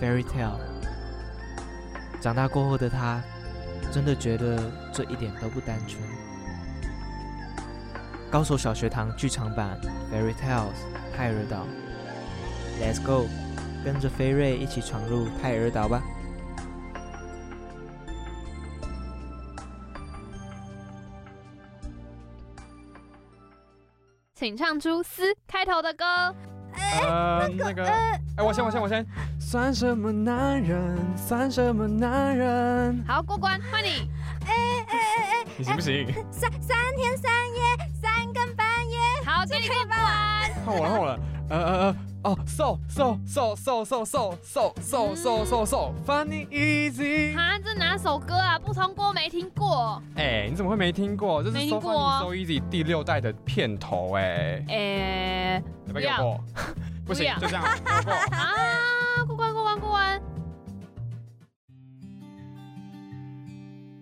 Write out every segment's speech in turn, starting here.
，Fairy Tale。长大过后的他，真的觉得这一点都不单纯。高手小学堂剧场版《Fairy Tales》泰尔岛，Let's go，跟着飞瑞一起闯入泰尔岛吧。请唱出“斯”开头的歌。呃，那个，哎，我先，我先，我先。算什么男人？算什么男人？好，过关，换你。哎哎哎哎，你行不行？三三天三夜，三更半夜。好，这里过关。换我了，换我了。呃呃呃，哦，so so so so so so so so so so funny easy。哈，这哪首歌啊？不通过，没听过。哎，你怎么会没听过？这是 so funny so easy 第六代的片头，哎。哎，不要。不行，就这样。啊，过关，过关，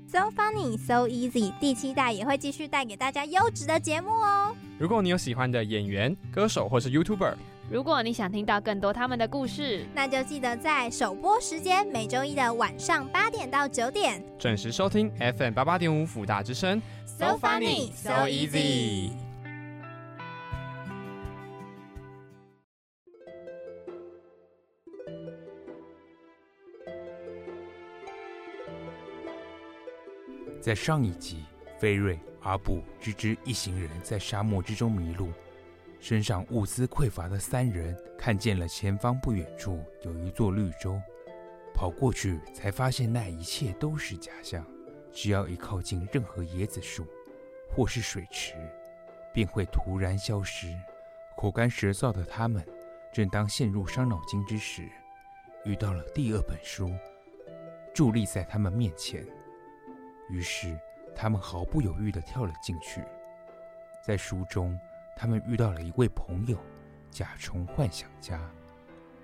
So funny, so easy。第七代也会继续带给大家优质的节目哦。如果你有喜欢的演员、歌手或是 YouTuber，如果你想听到更多他们的故事，那就记得在首播时间每周一的晚上八点到九点准时收听 FM 八八点五辅大之声。So funny, so easy。在上一集，菲瑞、阿布、芝芝一行人在沙漠之中迷路，身上物资匮乏的三人看见了前方不远处有一座绿洲，跑过去才发现那一切都是假象。只要一靠近任何椰子树或是水池，便会突然消失。口干舌燥的他们，正当陷入伤脑筋之时，遇到了第二本书，伫立在他们面前。于是，他们毫不犹豫地跳了进去。在书中，他们遇到了一位朋友——甲虫幻想家。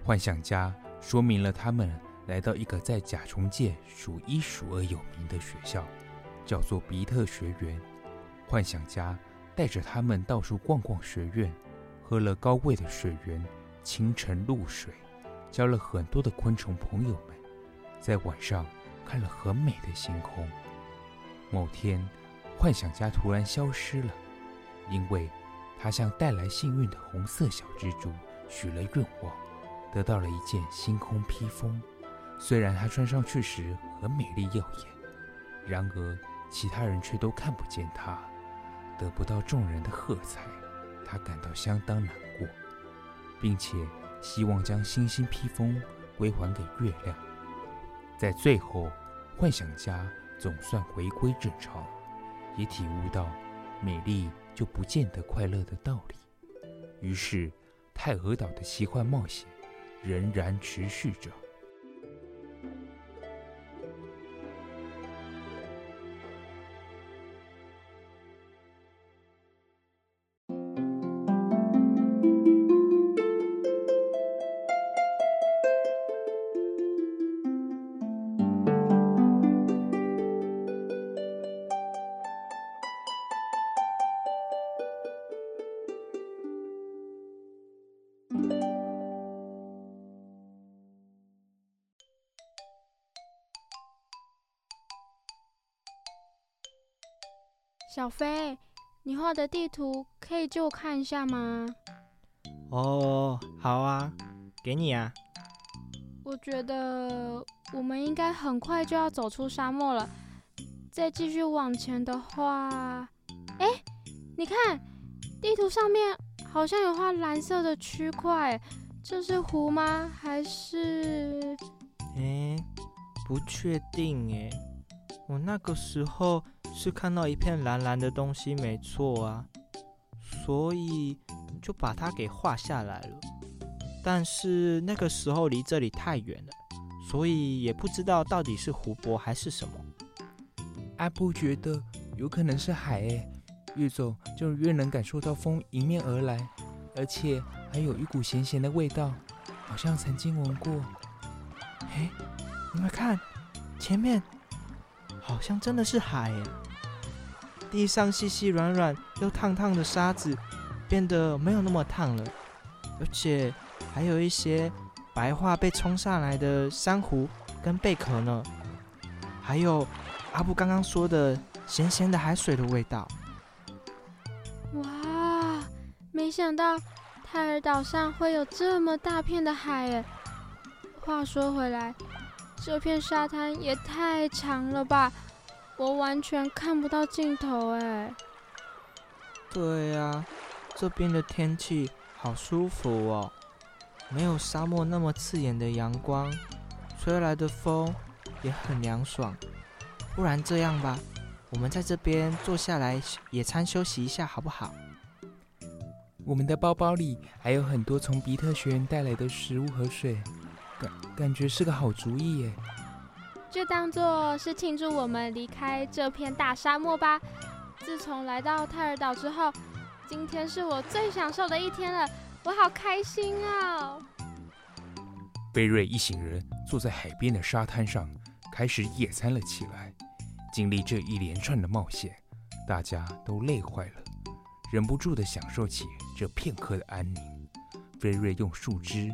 幻想家说明了他们来到一个在甲虫界数一数二有名的学校，叫做比特学园。幻想家带着他们到处逛逛学院，喝了高贵的水源清晨露水，交了很多的昆虫朋友们，在晚上看了很美的星空。某天，幻想家突然消失了，因为他向带来幸运的红色小蜘蛛许了愿望，得到了一件星空披风。虽然他穿上去时很美丽耀眼，然而其他人却都看不见他，得不到众人的喝彩，他感到相当难过，并且希望将星星披风归还给月亮。在最后，幻想家。总算回归正常，也体悟到美丽就不见得快乐的道理。于是，太和岛的奇幻冒险仍然持续着。小飞，你画的地图可以借我看一下吗？哦，好啊，给你啊。我觉得我们应该很快就要走出沙漠了，再继续往前的话，哎，你看，地图上面好像有画蓝色的区块，这是湖吗？还是？哎，不确定哎，我那个时候。是看到一片蓝蓝的东西，没错啊，所以就把它给画下来了。但是那个时候离这里太远了，所以也不知道到底是湖泊还是什么。阿布觉得有可能是海诶，越走就越能感受到风迎面而来，而且还有一股咸咸的味道，好像曾经闻过。哎，你们看，前面好像真的是海诶，地上细细软软又烫烫的沙子变得没有那么烫了，而且还有一些。白化被冲上来的珊瑚跟贝壳呢，还有阿布刚刚说的咸咸的海水的味道。哇，没想到泰尔岛上会有这么大片的海耶！话说回来，这片沙滩也太长了吧，我完全看不到尽头哎。对呀，这边的天气好舒服哦。没有沙漠那么刺眼的阳光，吹来的风也很凉爽。不然这样吧，我们在这边坐下来野餐休息一下，好不好？我们的包包里还有很多从比特学院带来的食物和水，感感觉是个好主意耶。就当做是庆祝我们离开这片大沙漠吧。自从来到泰尔岛之后，今天是我最享受的一天了。我好开心哦！菲瑞一行人坐在海边的沙滩上，开始野餐了起来。经历这一连串的冒险，大家都累坏了，忍不住地享受起这片刻的安宁。菲瑞用树枝、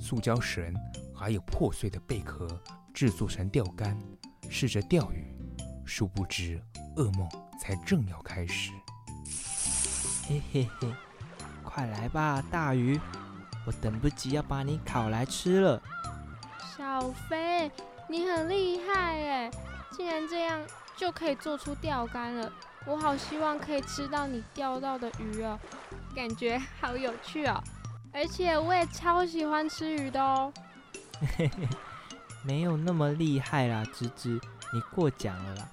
塑胶绳，还有破碎的贝壳制作成钓竿，试着钓鱼。殊不知，噩梦才正要开始。嘿嘿嘿。快来吧，大鱼！我等不及要把你烤来吃了。小飞，你很厉害耶！竟然这样就可以做出钓竿了。我好希望可以吃到你钓到的鱼哦，感觉好有趣哦！而且我也超喜欢吃鱼的哦。嘿嘿，没有那么厉害啦，芝芝，你过奖了啦。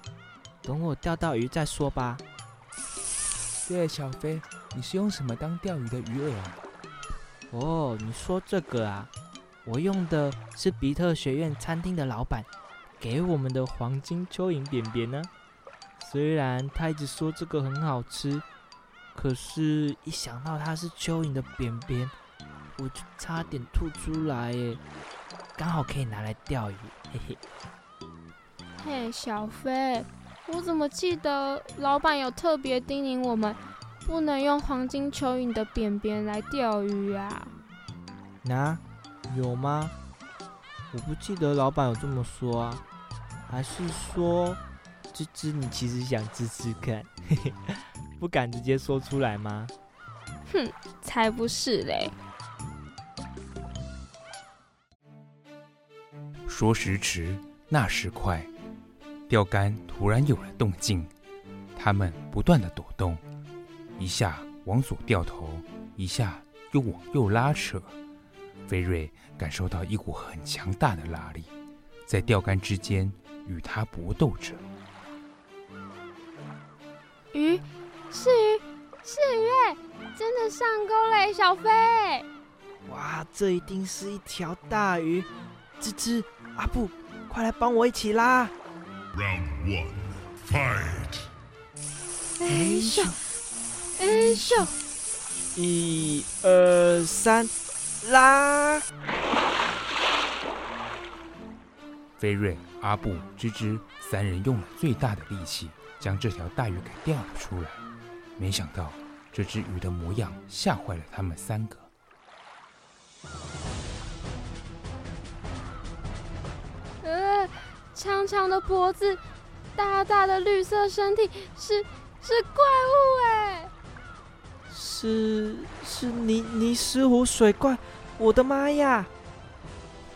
等我钓到鱼再说吧。对了，小飞。你是用什么当钓鱼的鱼饵啊？哦，你说这个啊，我用的是比特学院餐厅的老板给我们的黄金蚯蚓扁扁呢。虽然他一直说这个很好吃，可是一想到它是蚯蚓的扁扁，我就差点吐出来耶。刚好可以拿来钓鱼，嘿嘿。嘿，小飞，我怎么记得老板有特别叮咛我们？不能用黄金蚯蚓的扁扁来钓鱼啊？那、啊、有吗？我不记得老板有这么说啊。还是说，芝芝你其实想试试看，嘿嘿，不敢直接说出来吗？哼，才不是嘞！说时迟，那时快，钓竿突然有了动静，它们不断的抖动。一下往左掉头，一下又往右拉扯。菲瑞感受到一股很强大的拉力，在钓竿之间与它搏斗着。鱼，是鱼，是鱼哎！真的上钩嘞，小飞！哇，这一定是一条大鱼！吱吱，阿布，快来帮我一起拉！Round one, fight！哎呀！哎咻！一二三，拉！飞瑞、阿布、吱吱三人用了最大的力气，将这条大鱼给钓了出来。没想到，这只鱼的模样吓坏了他们三个。长长的脖子，大大的绿色身体，是是怪物哎！是是泥泥石湖水怪，我的妈呀！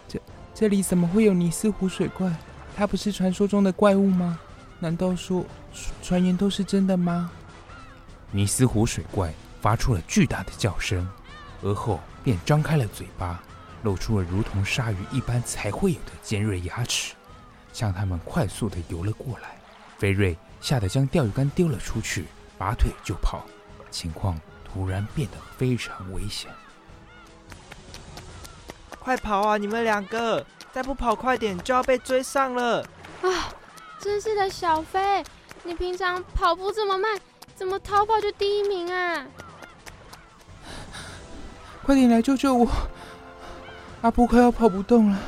这这里怎么会有泥石湖水怪？它不是传说中的怪物吗？难道说传言都是真的吗？泥斯湖水怪发出了巨大的叫声，而后便张开了嘴巴，露出了如同鲨鱼一般才会有的尖锐牙齿，向他们快速地游了过来。菲瑞吓得将钓鱼竿丢了出去，拔腿就跑，情况。突然变得非常危险！快跑啊，你们两个！再不跑快点就要被追上了！啊，真是的，小飞，你平常跑步这么慢，怎么逃跑就第一名啊？快点来救救我！阿布快要跑不动了。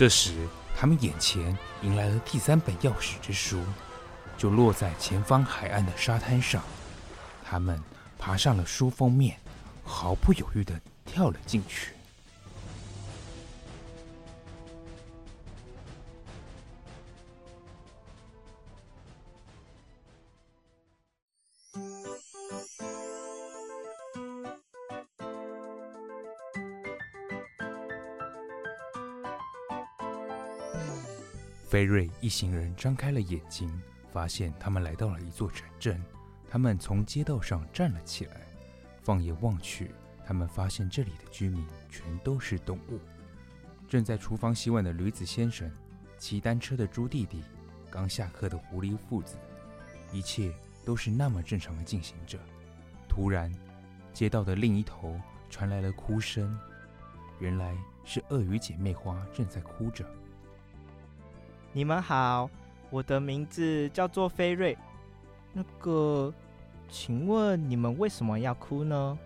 这时，他们眼前迎来了第三本钥匙之书，就落在前方海岸的沙滩上。他们爬上了书封面，毫不犹豫地跳了进去。菲瑞一行人张开了眼睛，发现他们来到了一座城镇。他们从街道上站了起来，放眼望去，他们发现这里的居民全都是动物。正在厨房洗碗的驴子先生，骑单车的猪弟弟，刚下课的狐狸父子，一切都是那么正常的进行着。突然，街道的另一头传来了哭声，原来是鳄鱼姐妹花正在哭着。你们好，我的名字叫做菲瑞。那个，请问你们为什么要哭呢？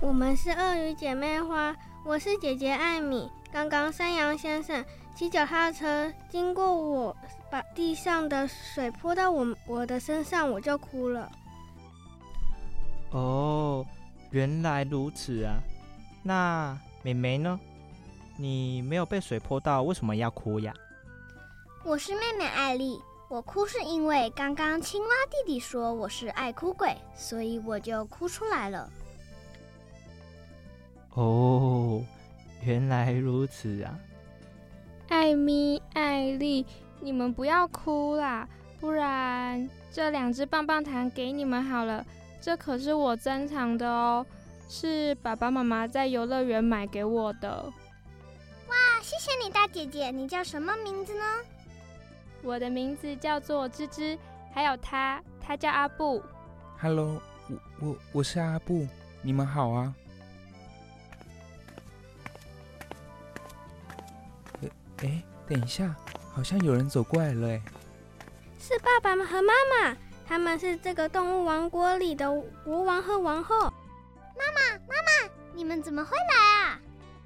我们是鳄鱼姐妹花，我是姐姐艾米。刚刚山羊先生骑脚踏车经过我，把地上的水泼到我我的身上，我就哭了。哦，原来如此啊。那妹妹呢？你没有被水泼到，为什么要哭呀？我是妹妹艾丽，我哭是因为刚刚青蛙弟弟说我是爱哭鬼，所以我就哭出来了。哦，原来如此啊！艾米、艾丽，你们不要哭啦，不然这两只棒棒糖给你们好了，这可是我珍藏的哦，是爸爸妈妈在游乐园买给我的。哇，谢谢你，大姐姐，你叫什么名字呢？我的名字叫做芝芝，还有他，他叫阿布。Hello，我我我是阿布，你们好啊。哎哎，等一下，好像有人走过来了哎。是爸爸和妈妈，他们是这个动物王国里的国王和王后。妈妈，妈妈，你们怎么会来啊？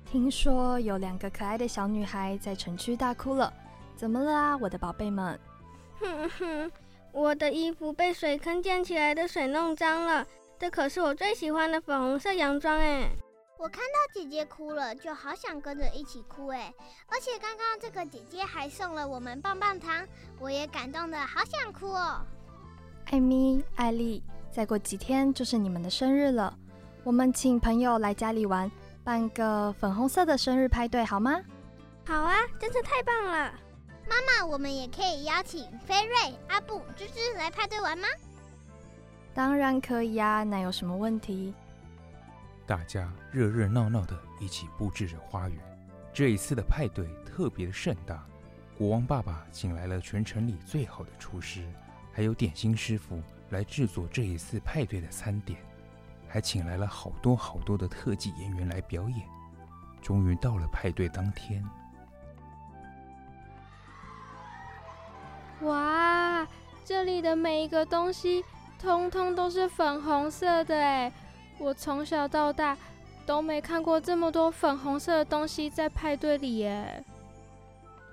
听说有两个可爱的小女孩在城区大哭了。怎么了啊，我的宝贝们？哼哼，我的衣服被水坑溅起来的水弄脏了。这可是我最喜欢的粉红色洋装哎！我看到姐姐哭了，就好想跟着一起哭哎！而且刚刚这个姐姐还送了我们棒棒糖，我也感动的好想哭哦。艾米、艾丽，再过几天就是你们的生日了，我们请朋友来家里玩，办个粉红色的生日派对好吗？好啊，真是太棒了！妈妈，我们也可以邀请飞瑞、阿布、芝芝来派对玩吗？当然可以呀，那有什么问题？大家热热闹闹的一起布置着花园。这一次的派对特别的盛大，国王爸爸请来了全城里最好的厨师，还有点心师傅来制作这一次派对的餐点，还请来了好多好多的特技演员来表演。终于到了派对当天。哇，这里的每一个东西，通通都是粉红色的哎！我从小到大都没看过这么多粉红色的东西在派对里耶。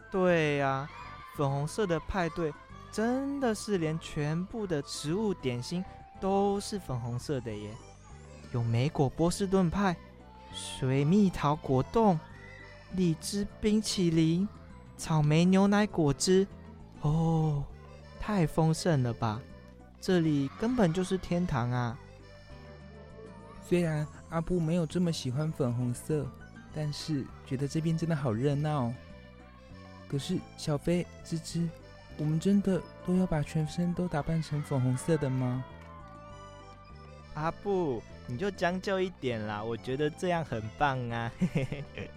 对呀、粉红色的派对真的是连全部的食物点心都是粉红色的耶！有莓果波士顿派、水蜜桃果冻、荔枝冰淇淋、草莓牛奶果汁。哦，太丰盛了吧！这里根本就是天堂啊！虽然阿布没有这么喜欢粉红色，但是觉得这边真的好热闹。可是小飞、芝芝，我们真的都要把全身都打扮成粉红色的吗？阿布，你就将就一点啦，我觉得这样很棒啊！嘿嘿嘿。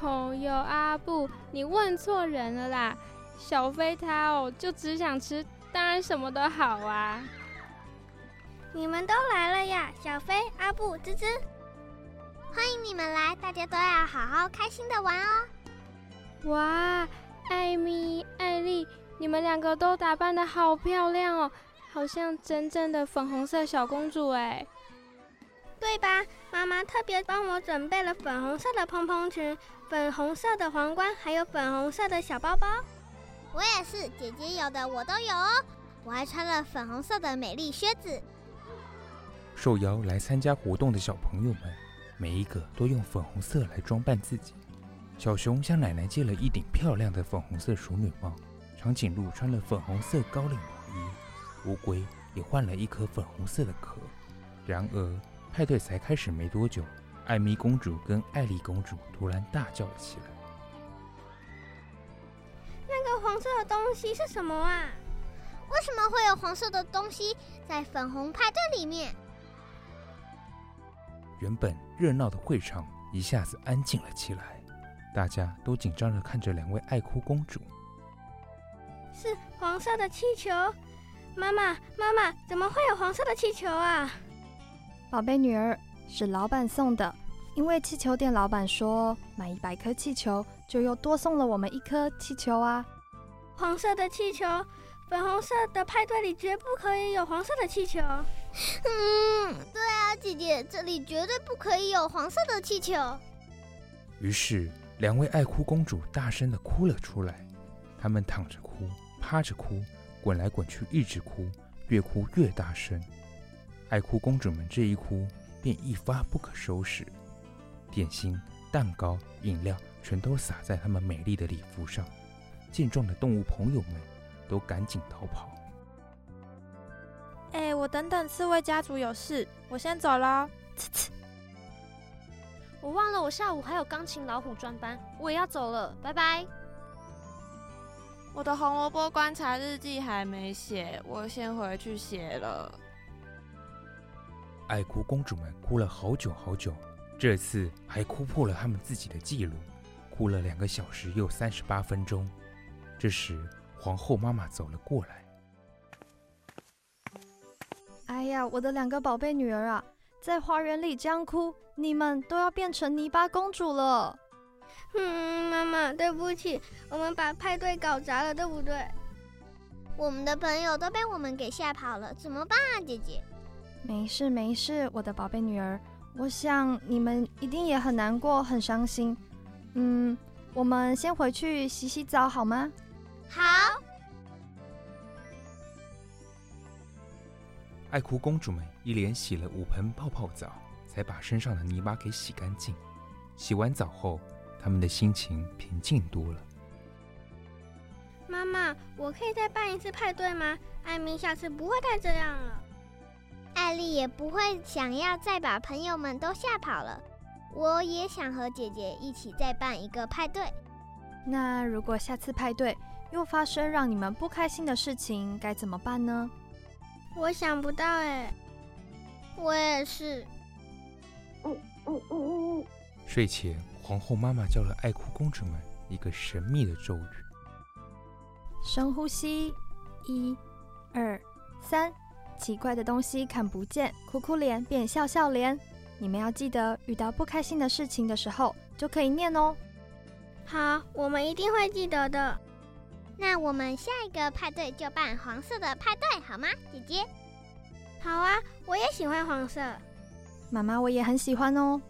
哦哟，阿布，你问错人了啦！小飞他哦，就只想吃，当然什么都好啊。你们都来了呀，小飞、阿布、芝芝。啊，欢迎你们来，大家都要好好开心的玩哦。哇，艾米、艾丽，你们两个都打扮的好漂亮哦，好像真正的粉红色小公主哎。对吧？妈妈特别帮我准备了粉红色的蓬蓬裙、粉红色的皇冠，还有粉红色的小包包。我也是，姐姐有的我都有哦。我还穿了粉红色的美丽靴子。受邀来参加活动的小朋友们，每一个都用粉红色来装扮自己。小熊向奶奶借了一顶漂亮的粉红色淑女帽，长颈鹿穿了粉红色高领毛衣，乌龟也换了一颗粉红色的壳。然而，派对才开始没多久，艾米公主跟艾丽公主突然大叫了起来：“那个黄色的东西是什么啊？为什么会有黄色的东西在粉红派对里面？”原本热闹的会场一下子安静了起来，大家都紧张的看着两位爱哭公主。是黄色的气球，妈妈，妈妈，怎么会有黄色的气球啊？宝贝女儿，是老板送的，因为气球店老板说买一百颗气球就又多送了我们一颗气球啊。黄色的气球，粉红色的派对里绝不可以有黄色的气球。嗯，对啊，姐姐，这里绝对不可以有黄色的气球。于是，两位爱哭公主大声地哭了出来。她们躺着哭，趴着哭，滚来滚去，一直哭，越哭越大声。爱哭公主们这一哭，便一发不可收拾，点心、蛋糕、饮料全都洒在他们美丽的礼服上。健壮的动物朋友们都赶紧逃跑。哎，我等等，刺猬家族有事，我先走了。呲呲，我忘了，我下午还有钢琴老虎专班，我也要走了，拜拜。我的红萝卜观察日记还没写，我先回去写了。爱哭公主们哭了好久好久，这次还哭破了他们自己的记录，哭了两个小时又三十八分钟。这时，皇后妈妈走了过来。哎呀，我的两个宝贝女儿啊，在花园里这样哭，你们都要变成泥巴公主了。嗯，妈妈，对不起，我们把派对搞砸了，对不对？我们的朋友都被我们给吓跑了，怎么办啊，姐姐？没事没事，我的宝贝女儿，我想你们一定也很难过、很伤心。嗯，我们先回去洗洗澡好吗？好。爱哭公主们一连洗了五盆泡泡澡，才把身上的泥巴给洗干净。洗完澡后，她们的心情平静多了。妈妈，我可以再办一次派对吗？艾米下次不会再这样了。艾丽也不会想要再把朋友们都吓跑了。我也想和姐姐一起再办一个派对。那如果下次派对又发生让你们不开心的事情，该怎么办呢？我想不到哎，我也是。睡前，皇后妈妈教了爱哭公主们一个神秘的咒语：深呼吸，一、二、三，奇怪的东西看不见，哭哭脸变笑笑脸。你们要记得，遇到不开心的事情的时候，就可以念哦。好，我们一定会记得的。那我们下一个派对就办黄色的派对，好吗，姐姐？好啊，我也喜欢黄色。妈妈，我也很喜欢哦。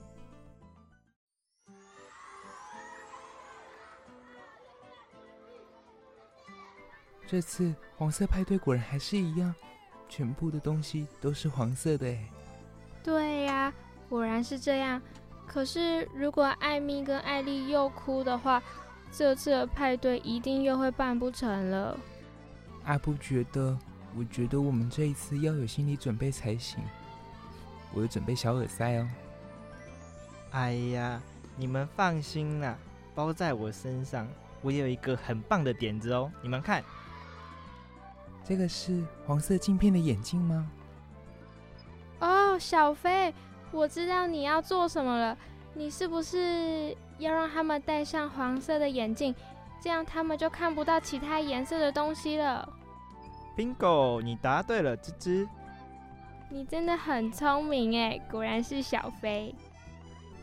这次黄色派对果然还是一样，全部的东西都是黄色的诶。对呀，果然是这样。可是如果艾米跟艾丽又哭的话，这次的派对一定又会办不成了。阿布觉得，我觉得我们这一次要有心理准备才行。我有准备小耳塞哦。哎呀，你们放心啦，包在我身上。我有一个很棒的点子哦，你们看，这个是黄色镜片的眼镜吗？哦，小飞，我知道你要做什么了。你是不是要让他们戴上黄色的眼镜，这样他们就看不到其他颜色的东西了？Bingo，你答对了，吱吱。你真的很聪明哎，果然是小飞。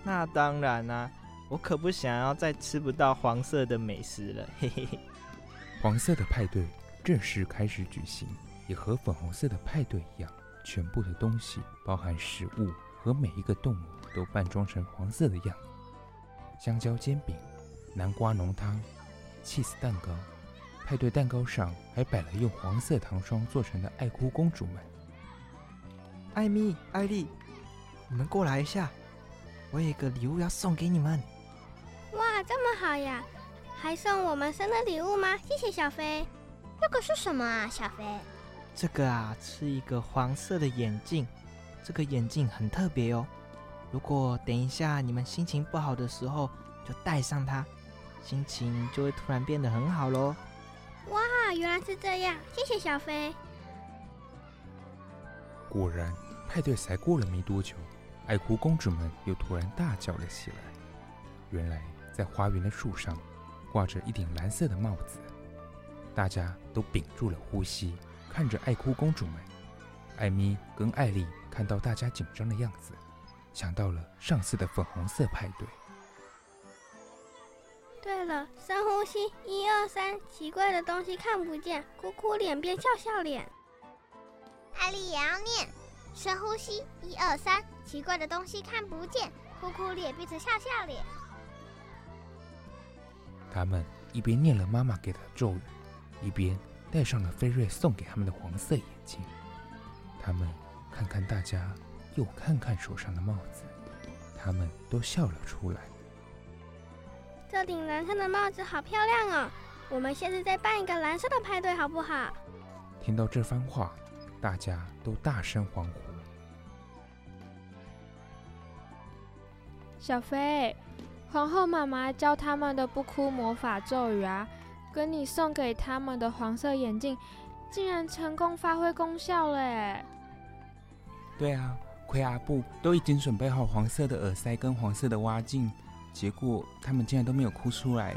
那当然啦、啊，我可不想要再吃不到黄色的美食了，嘿嘿嘿。黄色的派对正式开始举行，也和粉红色的派对一样，全部的东西，包含食物和每一个动物，都扮装成黄色的样子。香蕉煎饼、南瓜浓汤、起司蛋糕，派对蛋糕上还摆了用黄色糖霜做成的爱哭公主们。艾米、艾丽，你们过来一下。我有一个礼物要送给你们。哇，这么好呀！还送我们生日礼物吗？谢谢小飞。这个是什么啊，小飞？这个啊，是一个黄色的眼镜。这个眼镜很特别哦。如果等一下你们心情不好的时候，就戴上它，心情就会突然变得很好喽。哇，原来是这样！谢谢小飞。果然，派对才过了没多久。爱哭公主们又突然大叫了起来。原来，在花园的树上挂着一顶蓝色的帽子，大家都屏住了呼吸，看着爱哭公主们。艾米跟艾丽看到大家紧张的样子，想到了上次的粉红色派对。对了，深呼吸，一二三，奇怪的东西看不见，哭哭脸变笑笑脸。艾丽也要念。深呼吸，一二三，奇怪的东西看不见，哭哭脸变成笑笑脸。他们一边念了妈妈给的咒语，一边戴上了菲瑞送给他们的黄色眼镜。他们看看大家，又看看手上的帽子，他们都笑了出来。这顶蓝色的帽子好漂亮哦！我们现在再办一个蓝色的派对，好不好？听到这番话，大家都大声欢呼。小飞，皇后妈妈教他们的不哭魔法咒语啊，跟你送给他们的黄色眼镜，竟然成功发挥功效了耶！对啊，奎阿布都已经准备好黄色的耳塞跟黄色的蛙镜，结果他们竟然都没有哭出来。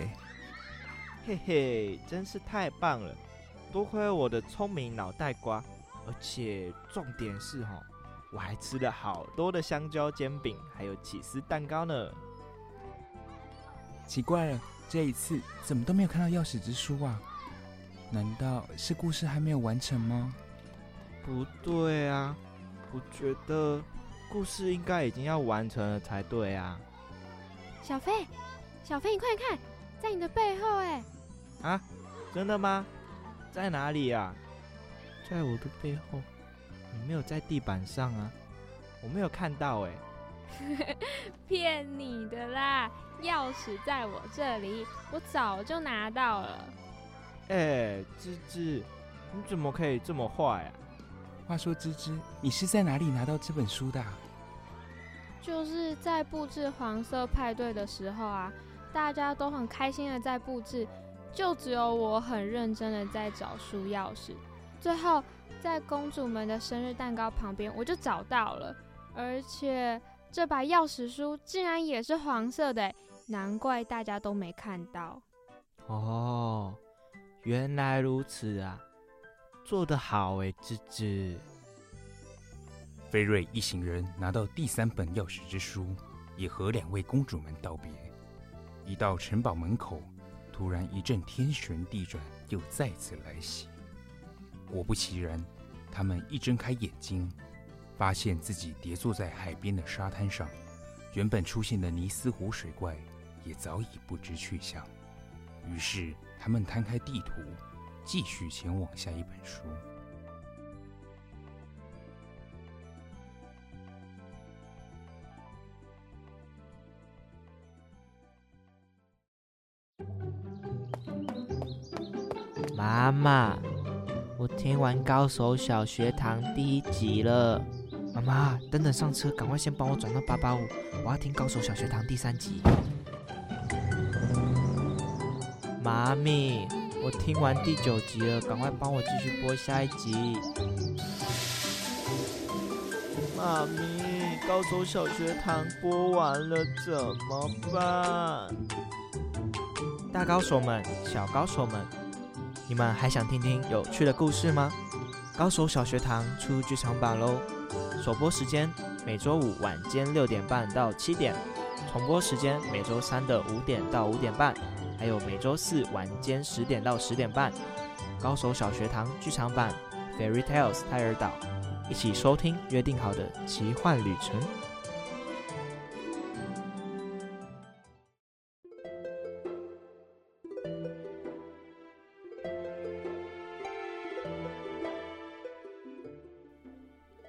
嘿嘿，真是太棒了！多亏我的聪明脑袋瓜，而且重点是哈。我还吃了好多的香蕉煎饼，还有起司蛋糕呢。奇怪了，这一次怎么都没有看到钥匙之书啊？难道是故事还没有完成吗？不对啊，我觉得故事应该已经要完成了才对啊。小飞，小飞，你快看，在你的背后哎！啊，真的吗？在哪里呀？在我的背后。你没有在地板上啊？我没有看到哎、欸，骗你的啦！钥匙在我这里，我早就拿到了。哎、欸，芝芝，你怎么可以这么坏啊？话说，芝芝，你是在哪里拿到这本书的？就是在布置黄色派对的时候啊，大家都很开心的在布置，就只有我很认真的在找书钥匙，最后。在公主们的生日蛋糕旁边，我就找到了，而且这把钥匙书竟然也是黄色的，难怪大家都没看到。哦，原来如此啊，做得好哎，芝芝。菲瑞一行人拿到第三本钥匙之书，也和两位公主们道别。一到城堡门口，突然一阵天旋地转，又再次来袭。果不其然，他们一睁开眼睛，发现自己跌坐在海边的沙滩上。原本出现的尼斯湖水怪也早已不知去向。于是，他们摊开地图，继续前往下一本书。妈妈。我听完《高手小学堂》第一集了，妈妈，等等上车，赶快先帮我转到八八五，我要听《高手小学堂》第三集。妈咪，我听完第九集了，赶快帮我继续播下一集。妈咪，《高手小学堂》播完了怎么办？大高手们，小高手们。你们还想听听有趣的故事吗？高手小学堂出剧场版喽！首播时间每周五晚间六点半到七点，重播时间每周三的五点到五点半，还有每周四晚间十点到十点半。高手小学堂剧场版《Fairy Tales 泰尔岛》，一起收听约定好的奇幻旅程。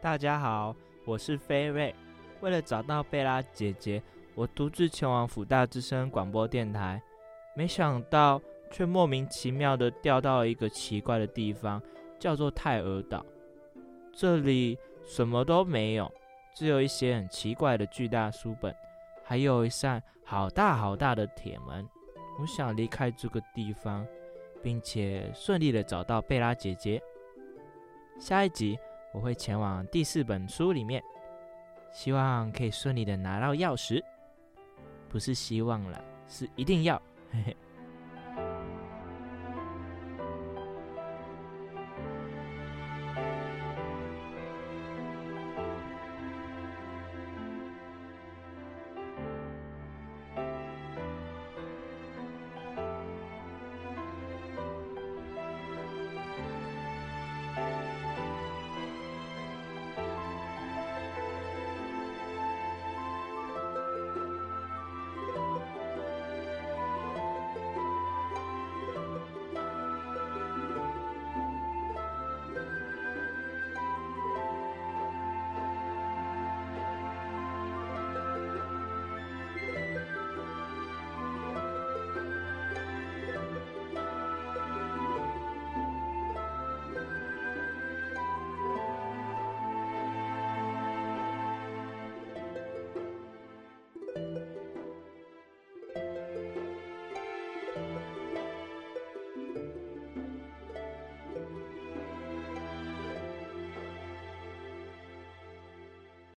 大家好，我是菲瑞。为了找到贝拉姐姐，我独自前往辅大之声广播电台，没想到却莫名其妙的掉到了一个奇怪的地方，叫做泰尔岛。这里什么都没有，只有一些很奇怪的巨大书本，还有一扇好大好大的铁门。我想离开这个地方，并且顺利的找到贝拉姐姐。下一集我会前往第四本书里面。希望可以顺利的拿到钥匙，不是希望了，是一定要。嘿嘿。